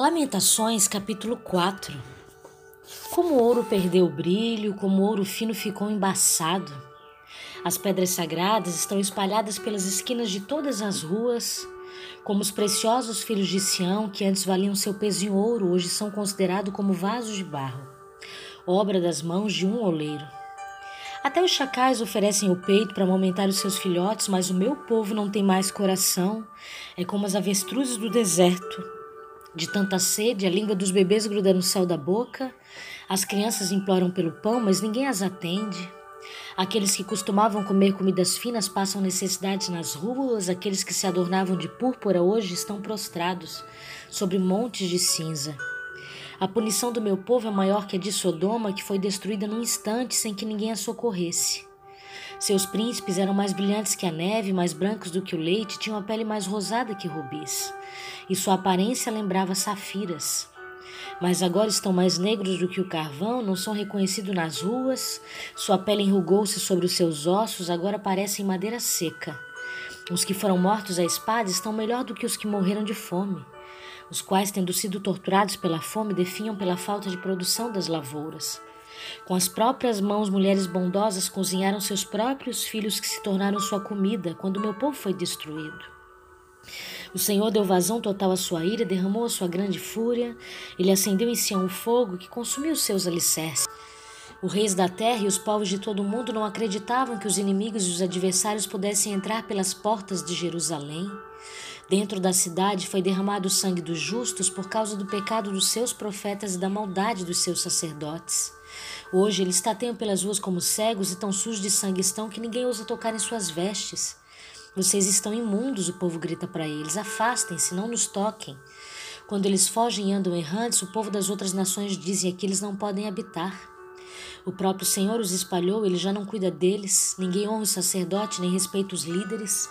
Lamentações, capítulo 4 Como o ouro perdeu o brilho, como o ouro fino ficou embaçado. As pedras sagradas estão espalhadas pelas esquinas de todas as ruas, como os preciosos filhos de Sião, que antes valiam seu peso em ouro, hoje são considerados como vasos de barro, obra das mãos de um oleiro. Até os chacais oferecem o peito para amamentar os seus filhotes, mas o meu povo não tem mais coração. É como as avestruzes do deserto. De tanta sede, a língua dos bebês gruda no céu da boca. As crianças imploram pelo pão, mas ninguém as atende. Aqueles que costumavam comer comidas finas passam necessidades nas ruas, aqueles que se adornavam de púrpura hoje estão prostrados sobre montes de cinza. A punição do meu povo é maior que a de Sodoma, que foi destruída num instante sem que ninguém a socorresse. Seus príncipes eram mais brilhantes que a neve, mais brancos do que o leite, tinham a pele mais rosada que rubis, e sua aparência lembrava safiras. Mas agora estão mais negros do que o carvão, não são reconhecidos nas ruas, sua pele enrugou-se sobre os seus ossos, agora parecem madeira seca. Os que foram mortos à espada estão melhor do que os que morreram de fome os quais, tendo sido torturados pela fome, definham pela falta de produção das lavouras. Com as próprias mãos, mulheres bondosas cozinharam seus próprios filhos que se tornaram sua comida quando meu povo foi destruído. O Senhor deu vazão total à sua ira, derramou a sua grande fúria, ele acendeu em Sião o fogo que consumiu seus alicerces. Os reis da terra e os povos de todo o mundo não acreditavam que os inimigos e os adversários pudessem entrar pelas portas de Jerusalém. Dentro da cidade foi derramado o sangue dos justos por causa do pecado dos seus profetas e da maldade dos seus sacerdotes. Hoje eles tateiam pelas ruas como cegos e tão sujos de sangue estão que ninguém ousa tocar em suas vestes. Vocês estão imundos, o povo grita para eles. Afastem-se, não nos toquem. Quando eles fogem e andam errantes, o povo das outras nações dizem que eles não podem habitar. O próprio Senhor os espalhou, ele já não cuida deles. Ninguém honra o sacerdote nem respeita os líderes.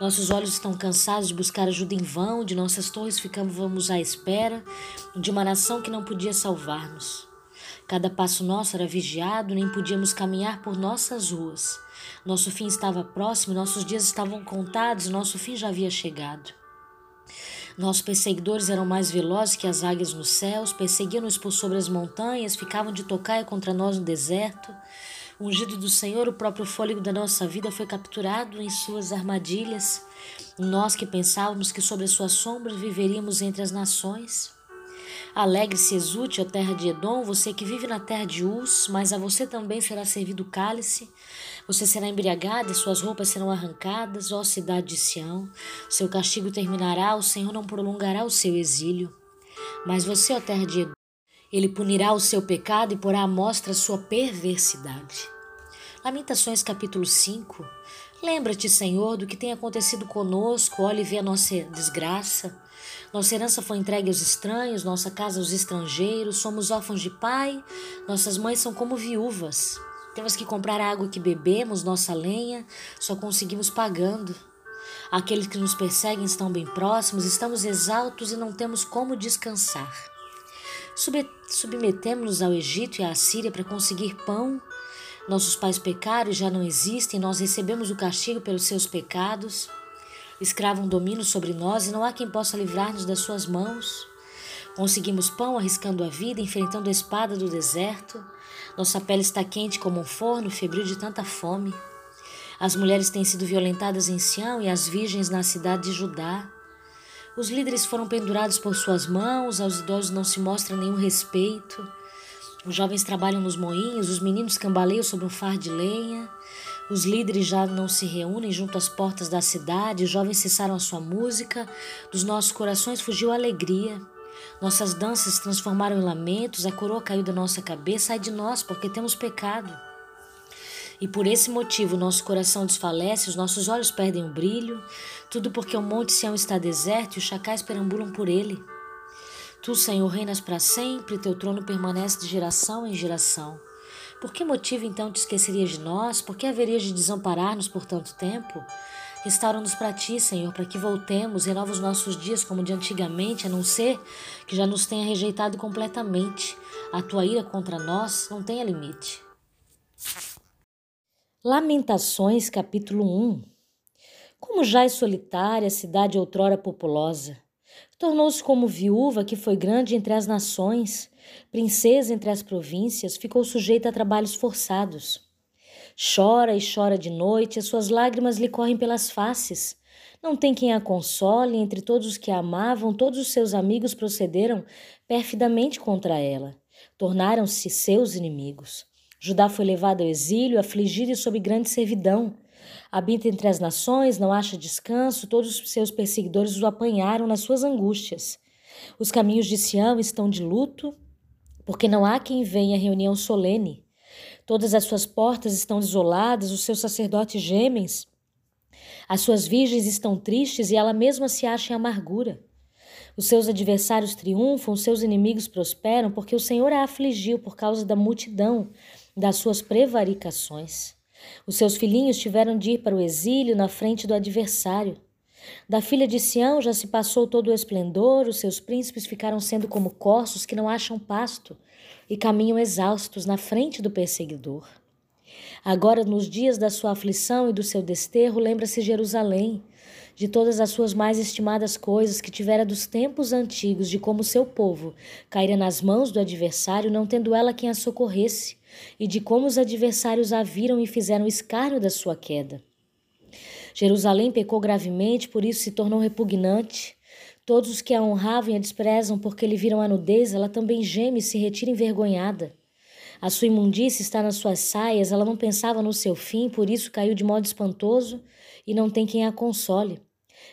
Nossos olhos estão cansados de buscar ajuda em vão, de nossas torres ficávamos à espera de uma nação que não podia salvar-nos. Cada passo nosso era vigiado, nem podíamos caminhar por nossas ruas. Nosso fim estava próximo, nossos dias estavam contados, nosso fim já havia chegado. Nossos perseguidores eram mais velozes que as águias nos céus, perseguiam-nos por sobre as montanhas, ficavam de tocaia contra nós no deserto. Ungido do Senhor, o próprio fôlego da nossa vida foi capturado em suas armadilhas. Nós que pensávamos que sobre as suas sombras viveríamos entre as nações. Alegre-se, exulte, ó terra de Edom, você que vive na terra de Uz, mas a você também será servido o cálice. Você será embriagado e suas roupas serão arrancadas, ó cidade de Sião. Seu castigo terminará, o Senhor não prolongará o seu exílio. Mas você, ó terra de Edom, ele punirá o seu pecado e porá à mostra a sua perversidade. Lamentações capítulo 5. Lembra-te, Senhor, do que tem acontecido conosco, olhe e vê a nossa desgraça. Nossa herança foi entregue aos estranhos, nossa casa aos estrangeiros, somos órfãos de pai, nossas mães são como viúvas. Temos que comprar a água que bebemos, nossa lenha, só conseguimos pagando. Aqueles que nos perseguem estão bem próximos, estamos exaltos e não temos como descansar. Submetemos-nos ao Egito e à Síria para conseguir pão. Nossos pais pecaram e já não existem, nós recebemos o castigo pelos seus pecados. Escravo um domínio sobre nós e não há quem possa livrar-nos das suas mãos. Conseguimos pão arriscando a vida, enfrentando a espada do deserto. Nossa pele está quente como um forno, febril de tanta fome. As mulheres têm sido violentadas em Sião e as virgens na cidade de Judá. Os líderes foram pendurados por suas mãos, aos idosos não se mostra nenhum respeito. Os jovens trabalham nos moinhos, os meninos cambaleiam sobre um far de lenha. Os líderes já não se reúnem junto às portas da cidade, os jovens cessaram a sua música, dos nossos corações fugiu a alegria. Nossas danças se transformaram em lamentos, a coroa caiu da nossa cabeça, ai de nós, porque temos pecado. E por esse motivo nosso coração desfalece, os nossos olhos perdem o brilho, tudo porque o monte Sião está deserto e os chacais perambulam por ele. Tu, Senhor, reinas para sempre, teu trono permanece de geração em geração. Por que motivo então te esquecerias de nós? Por que haverias de desamparar-nos por tanto tempo? Restaura-nos para ti, Senhor, para que voltemos, renova os nossos dias como de antigamente, a não ser que já nos tenha rejeitado completamente. A tua ira contra nós não tenha limite. Lamentações, capítulo 1 Como já é solitária a cidade outrora populosa, Tornou-se como viúva que foi grande entre as nações, princesa entre as províncias, ficou sujeita a trabalhos forçados. Chora e chora de noite, as suas lágrimas lhe correm pelas faces. Não tem quem a console, entre todos os que a amavam, todos os seus amigos procederam perfidamente contra ela. Tornaram-se seus inimigos. Judá foi levado ao exílio, afligido e sob grande servidão. Habita entre as nações, não acha descanso, todos os seus perseguidores o apanharam nas suas angústias. Os caminhos de Sião estão de luto, porque não há quem venha à reunião solene. Todas as suas portas estão desoladas, os seus sacerdotes gemem. As suas virgens estão tristes e ela mesma se acha em amargura. Os seus adversários triunfam, os seus inimigos prosperam, porque o Senhor a afligiu por causa da multidão das suas prevaricações. Os seus filhinhos tiveram de ir para o exílio na frente do adversário. Da filha de Sião já se passou todo o esplendor, os seus príncipes ficaram sendo como corços que não acham pasto e caminham exaustos na frente do perseguidor. Agora, nos dias da sua aflição e do seu desterro, lembra-se Jerusalém, de todas as suas mais estimadas coisas que tivera dos tempos antigos, de como seu povo caíra nas mãos do adversário, não tendo ela quem a socorresse, e de como os adversários a viram e fizeram escárnio da sua queda. Jerusalém pecou gravemente, por isso se tornou repugnante. Todos os que a honravam e a desprezam porque lhe viram a nudez, ela também geme e se retira envergonhada. A sua imundícia está nas suas saias, ela não pensava no seu fim, por isso caiu de modo espantoso e não tem quem a console.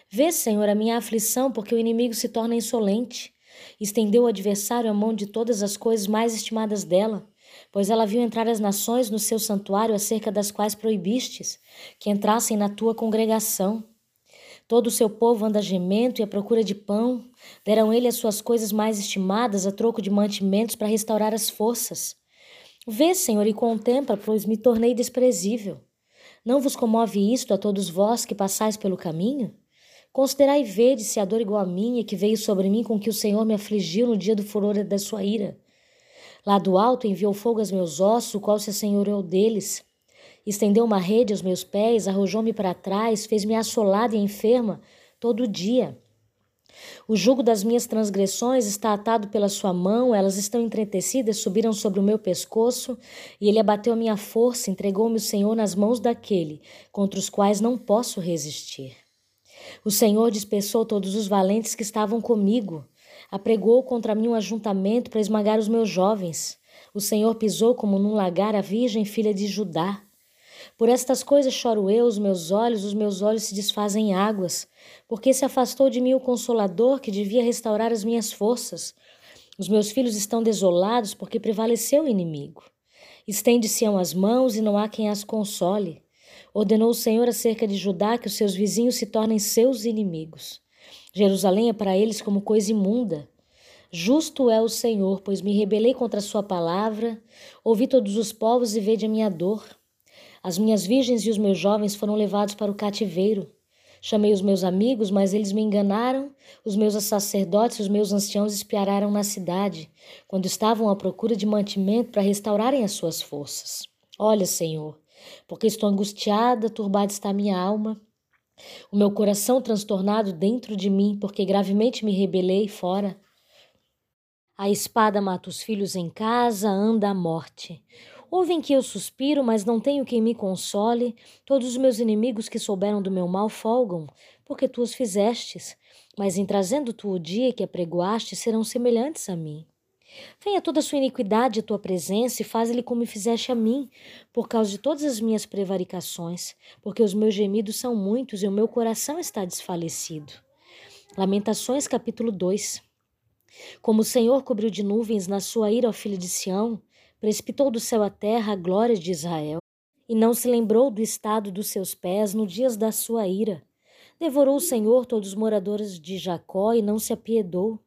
Vê, Senhor, a minha aflição, porque o inimigo se torna insolente. Estendeu o adversário a mão de todas as coisas mais estimadas dela pois ela viu entrar as nações no seu santuário acerca das quais proibistes que entrassem na tua congregação. Todo o seu povo anda gemendo e à procura de pão. Deram ele as suas coisas mais estimadas a troco de mantimentos para restaurar as forças. Vê, Senhor, e contempla, pois me tornei desprezível. Não vos comove isto a todos vós que passais pelo caminho? Considerai e vede se a dor igual a minha que veio sobre mim com que o Senhor me afligiu no dia do furor da sua ira. Lá do alto enviou fogo aos meus ossos, o qual se assenhoreou deles. Estendeu uma rede aos meus pés, arrojou-me para trás, fez-me assolada e enferma todo dia. O jugo das minhas transgressões está atado pela sua mão, elas estão entretecidas, subiram sobre o meu pescoço, e ele abateu a minha força, entregou-me o Senhor nas mãos daquele contra os quais não posso resistir. O Senhor dispersou todos os valentes que estavam comigo apregou contra mim um ajuntamento para esmagar os meus jovens. O Senhor pisou como num lagar a virgem filha de Judá. Por estas coisas choro eu, os meus olhos, os meus olhos se desfazem em águas, porque se afastou de mim o consolador que devia restaurar as minhas forças. Os meus filhos estão desolados porque prevaleceu o inimigo. Estende-se as mãos e não há quem as console. Ordenou o Senhor acerca de Judá que os seus vizinhos se tornem seus inimigos. Jerusalém é para eles como coisa imunda. Justo é o Senhor, pois me rebelei contra a sua palavra. Ouvi todos os povos e vede a minha dor. As minhas virgens e os meus jovens foram levados para o cativeiro. Chamei os meus amigos, mas eles me enganaram. Os meus sacerdotes e os meus anciãos espiararam na cidade, quando estavam à procura de mantimento para restaurarem as suas forças. Olha, Senhor, porque estou angustiada, turbada está a minha alma. O meu coração transtornado dentro de mim, porque gravemente me rebelei fora. A espada mata os filhos em casa, anda a morte. Ouvem que eu suspiro, mas não tenho quem me console. Todos os meus inimigos que souberam do meu mal folgam, porque tu os fizestes. Mas em trazendo tu o dia que apregoaste, serão semelhantes a mim. Venha toda a sua iniquidade à tua presença e faz-lhe como fizeste a mim, por causa de todas as minhas prevaricações, porque os meus gemidos são muitos e o meu coração está desfalecido. Lamentações, capítulo 2. Como o Senhor cobriu de nuvens na sua ira ao filho de Sião, precipitou do céu à terra a glória de Israel, e não se lembrou do estado dos seus pés no dias da sua ira. Devorou o Senhor todos os moradores de Jacó e não se apiedou.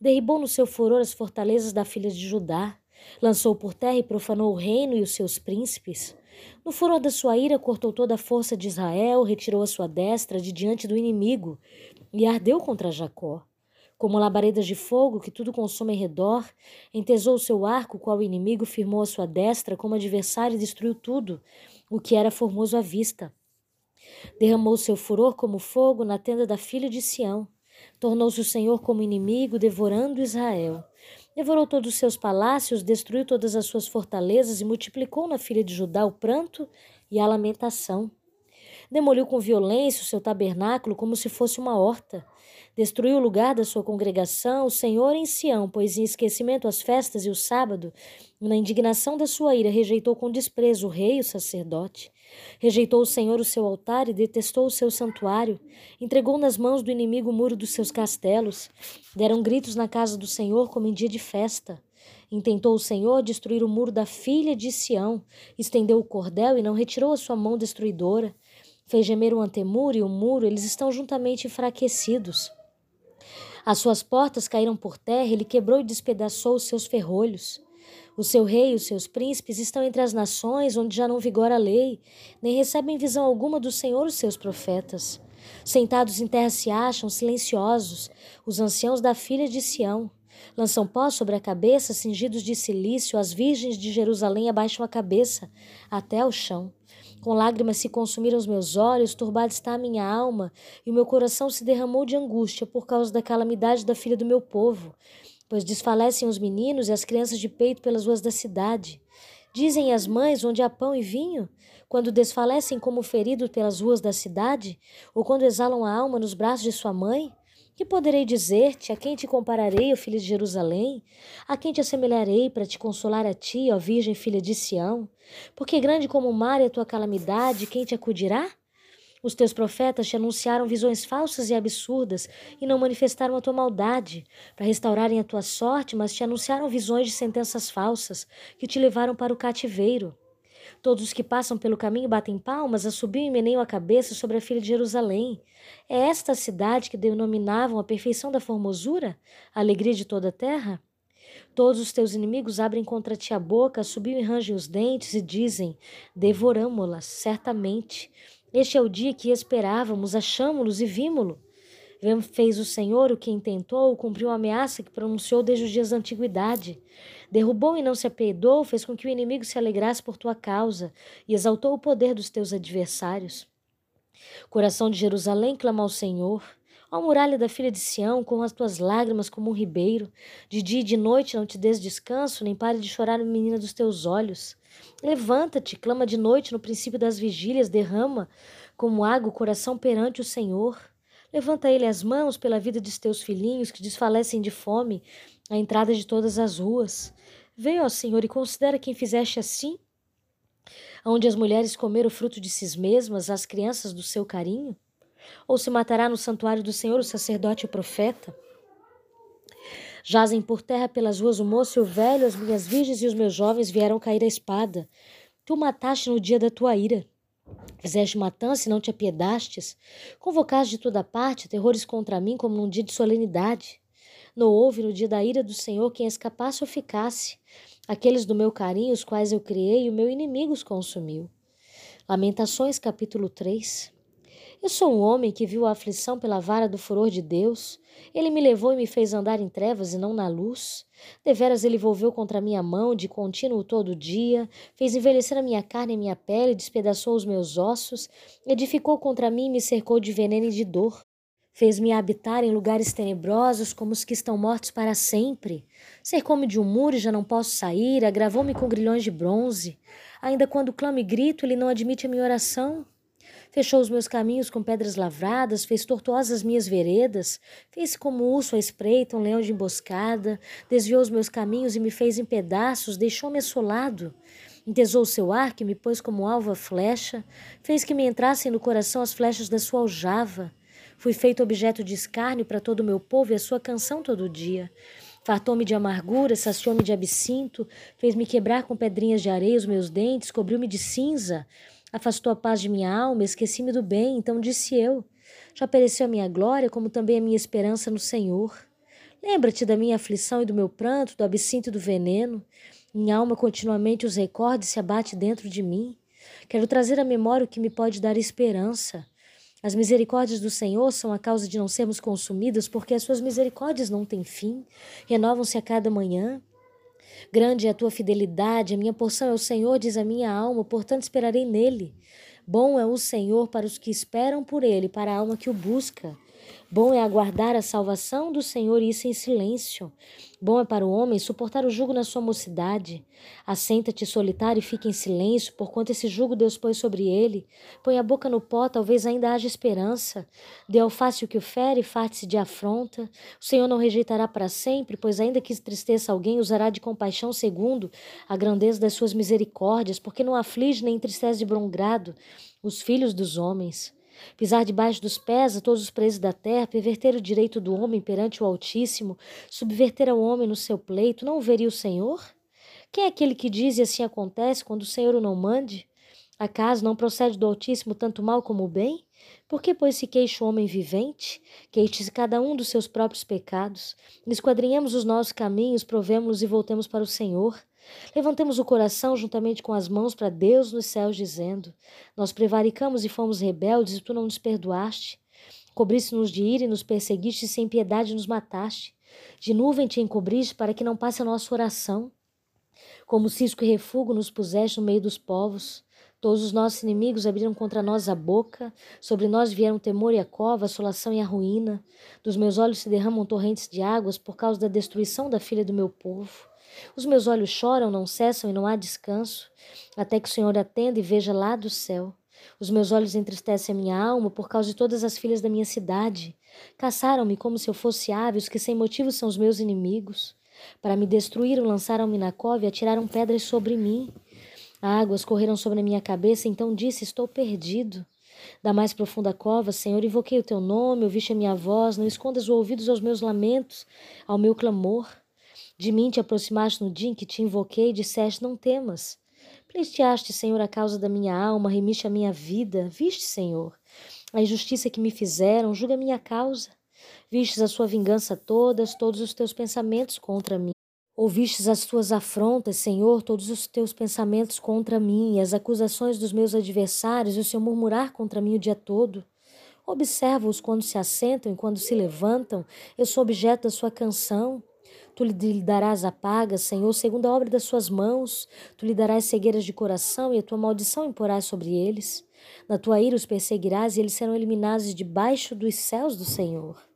Derribou no seu furor as fortalezas da filha de Judá, lançou por terra e profanou o reino e os seus príncipes. No furor da sua ira, cortou toda a força de Israel, retirou a sua destra de diante do inimigo e ardeu contra Jacó. Como labaredas de fogo que tudo consome em redor, entesou o seu arco, qual o inimigo firmou a sua destra, como adversário e destruiu tudo, o que era formoso à vista. Derramou seu furor como fogo na tenda da filha de Sião Tornou-se o Senhor como inimigo, devorando Israel. Devorou todos os seus palácios, destruiu todas as suas fortalezas e multiplicou na filha de Judá o pranto e a lamentação. Demoliu com violência o seu tabernáculo como se fosse uma horta. Destruiu o lugar da sua congregação, o Senhor em Sião, pois em esquecimento as festas e o sábado, na indignação da sua ira, rejeitou com desprezo o rei e o sacerdote. Rejeitou o Senhor o seu altar e detestou o seu santuário. Entregou nas mãos do inimigo o muro dos seus castelos. Deram gritos na casa do Senhor como em dia de festa. Intentou o Senhor destruir o muro da filha de Sião. Estendeu o cordel e não retirou a sua mão destruidora. Fez gemer o antemuro e o muro, eles estão juntamente enfraquecidos. As suas portas caíram por terra, ele quebrou e despedaçou os seus ferrolhos. O seu rei e os seus príncipes estão entre as nações onde já não vigora a lei, nem recebem visão alguma do Senhor os seus profetas. Sentados em terra se acham, silenciosos, os anciãos da filha de Sião. Lançam pó sobre a cabeça, cingidos de silício, as virgens de Jerusalém abaixam a cabeça até o chão. Com lágrimas se consumiram os meus olhos, turbada está a minha alma, e o meu coração se derramou de angústia por causa da calamidade da filha do meu povo, pois desfalecem os meninos e as crianças de peito pelas ruas da cidade. Dizem as mães onde há pão e vinho, quando desfalecem como feridos pelas ruas da cidade, ou quando exalam a alma nos braços de sua mãe? Que poderei dizer-te? A quem te compararei, ó filho de Jerusalém? A quem te assemelharei para te consolar a ti, ó Virgem filha de Sião? Porque grande como o mar é a tua calamidade, quem te acudirá? Os teus profetas te anunciaram visões falsas e absurdas e não manifestaram a tua maldade para restaurarem a tua sorte, mas te anunciaram visões de sentenças falsas que te levaram para o cativeiro. Todos os que passam pelo caminho batem palmas, assobiam e meneiam a cabeça sobre a filha de Jerusalém. É esta a cidade que denominavam a perfeição da formosura, a alegria de toda a terra? Todos os teus inimigos abrem contra ti a boca, subiam e rangem os dentes e dizem: Devoramo-las, certamente. Este é o dia que esperávamos, achamo-los e vimo-lo. Fez o Senhor o que intentou, cumpriu a ameaça que pronunciou desde os dias da antiguidade. Derrubou e não se apiedou, fez com que o inimigo se alegrasse por tua causa e exaltou o poder dos teus adversários. Coração de Jerusalém clama ao Senhor. Ó muralha da filha de Sião, com as tuas lágrimas como um ribeiro, de dia e de noite não te des descanso, nem pare de chorar, menina dos teus olhos. Levanta-te, clama de noite no princípio das vigílias, derrama como água o coração perante o Senhor. Levanta ele as mãos pela vida de teus filhinhos que desfalecem de fome à entrada de todas as ruas. Veio, ó Senhor, e considera quem fizeste assim, onde as mulheres comeram o fruto de si mesmas, as crianças do seu carinho? Ou se matará no santuário do Senhor o sacerdote e o profeta? Jazem por terra pelas ruas o moço e o velho, as minhas virgens e os meus jovens vieram cair a espada. Tu mataste no dia da tua ira. Fizeste matança e não te apiedastes. Convocaste de toda parte terrores contra mim como num dia de solenidade. Não houve no dia da ira do Senhor quem escapasse ou ficasse. Aqueles do meu carinho, os quais eu criei, o meu inimigo os consumiu. Lamentações, capítulo 3. Eu sou um homem que viu a aflição pela vara do furor de Deus. Ele me levou e me fez andar em trevas e não na luz. Deveras ele volveu contra minha mão de contínuo todo dia, fez envelhecer a minha carne e minha pele, despedaçou os meus ossos, edificou contra mim e me cercou de veneno e de dor. Fez-me habitar em lugares tenebrosos como os que estão mortos para sempre. Cercou-me de um muro e já não posso sair, agravou-me com grilhões de bronze. Ainda quando clamo e grito, ele não admite a minha oração. Fechou os meus caminhos com pedras lavradas, fez tortuosas minhas veredas, fez como urso à espreita, um leão de emboscada, desviou os meus caminhos e me fez em pedaços, deixou-me assolado. Entesou o seu arco e me pôs como alvo a flecha, fez que me entrassem no coração as flechas da sua aljava. Fui feito objeto de escárnio para todo o meu povo e a sua canção todo dia. Fartou-me de amargura, saciou-me de absinto, fez-me quebrar com pedrinhas de areia os meus dentes, cobriu-me de cinza. Afastou a paz de minha alma, esqueci-me do bem, então disse eu: Já pereceu a minha glória, como também a minha esperança no Senhor. Lembra-te da minha aflição e do meu pranto, do absinto e do veneno. Minha alma continuamente os recorda e se abate dentro de mim. Quero trazer à memória o que me pode dar esperança. As misericórdias do Senhor são a causa de não sermos consumidos, porque as suas misericórdias não têm fim, renovam-se a cada manhã. Grande é a tua fidelidade, a minha porção é o Senhor, diz a minha alma, portanto esperarei nele. Bom é o Senhor para os que esperam por ele, para a alma que o busca. Bom é aguardar a salvação do Senhor e isso em silêncio. Bom é para o homem suportar o jugo na sua mocidade. Assenta-te solitário e fica em silêncio, porquanto esse jugo Deus pôs sobre ele. Põe a boca no pó, talvez ainda haja esperança. Dê ao fácil que o fere, farte-se de afronta. O Senhor não rejeitará para sempre, pois ainda que tristeça alguém, usará de compaixão segundo a grandeza das suas misericórdias, porque não aflige nem entristece de bom grado os filhos dos homens pisar debaixo dos pés a todos os presos da terra, perverter o direito do homem perante o Altíssimo, subverter ao homem no seu pleito, não veria o Senhor? Quem é aquele que diz e assim acontece quando o Senhor o não mande? Acaso não procede do Altíssimo tanto mal como o bem? Por que, pois, se queixa o homem vivente? Queixe-se cada um dos seus próprios pecados. Esquadrinhamos os nossos caminhos, provemos-los e voltemos para o Senhor. Levantemos o coração juntamente com as mãos para Deus nos céus, dizendo: Nós prevaricamos e fomos rebeldes, e tu não nos perdoaste. Cobriste-nos de ira e nos perseguiste, e sem piedade nos mataste. De nuvem te encobriste para que não passe a nossa oração. Como cisco e refúgio nos puseste no meio dos povos. Todos os nossos inimigos abriram contra nós a boca, sobre nós vieram temor e a cova, a assolação e a ruína. Dos meus olhos se derramam torrentes de águas por causa da destruição da filha do meu povo. Os meus olhos choram, não cessam e não há descanso, até que o Senhor atenda e veja lá do céu. Os meus olhos entristecem a minha alma por causa de todas as filhas da minha cidade. Caçaram-me como se eu fosse ave, os que sem motivo são os meus inimigos. Para me destruir, lançaram-me na cova e atiraram pedras sobre mim. Águas correram sobre a minha cabeça, então disse: Estou perdido. Da mais profunda cova, Senhor, invoquei o teu nome, ouviste a minha voz, não escondas os ouvidos aos meus lamentos, ao meu clamor. De mim te aproximaste no dia em que te invoquei e disseste: Não temas. Pleiteaste, Senhor, a causa da minha alma, remiste a minha vida. Viste, Senhor, a injustiça que me fizeram, julga a minha causa. Vistes a sua vingança todas, todos os teus pensamentos contra mim. Ouvistes as tuas afrontas, Senhor, todos os teus pensamentos contra mim, as acusações dos meus adversários, e o seu murmurar contra mim o dia todo. Observa-os quando se assentam e quando se levantam, eu sou objeto da sua canção. Tu lhe darás a paga, Senhor, segundo a obra das suas mãos. Tu lhe darás cegueiras de coração e a tua maldição imporás sobre eles. Na tua ira os perseguirás e eles serão eliminados debaixo dos céus do Senhor.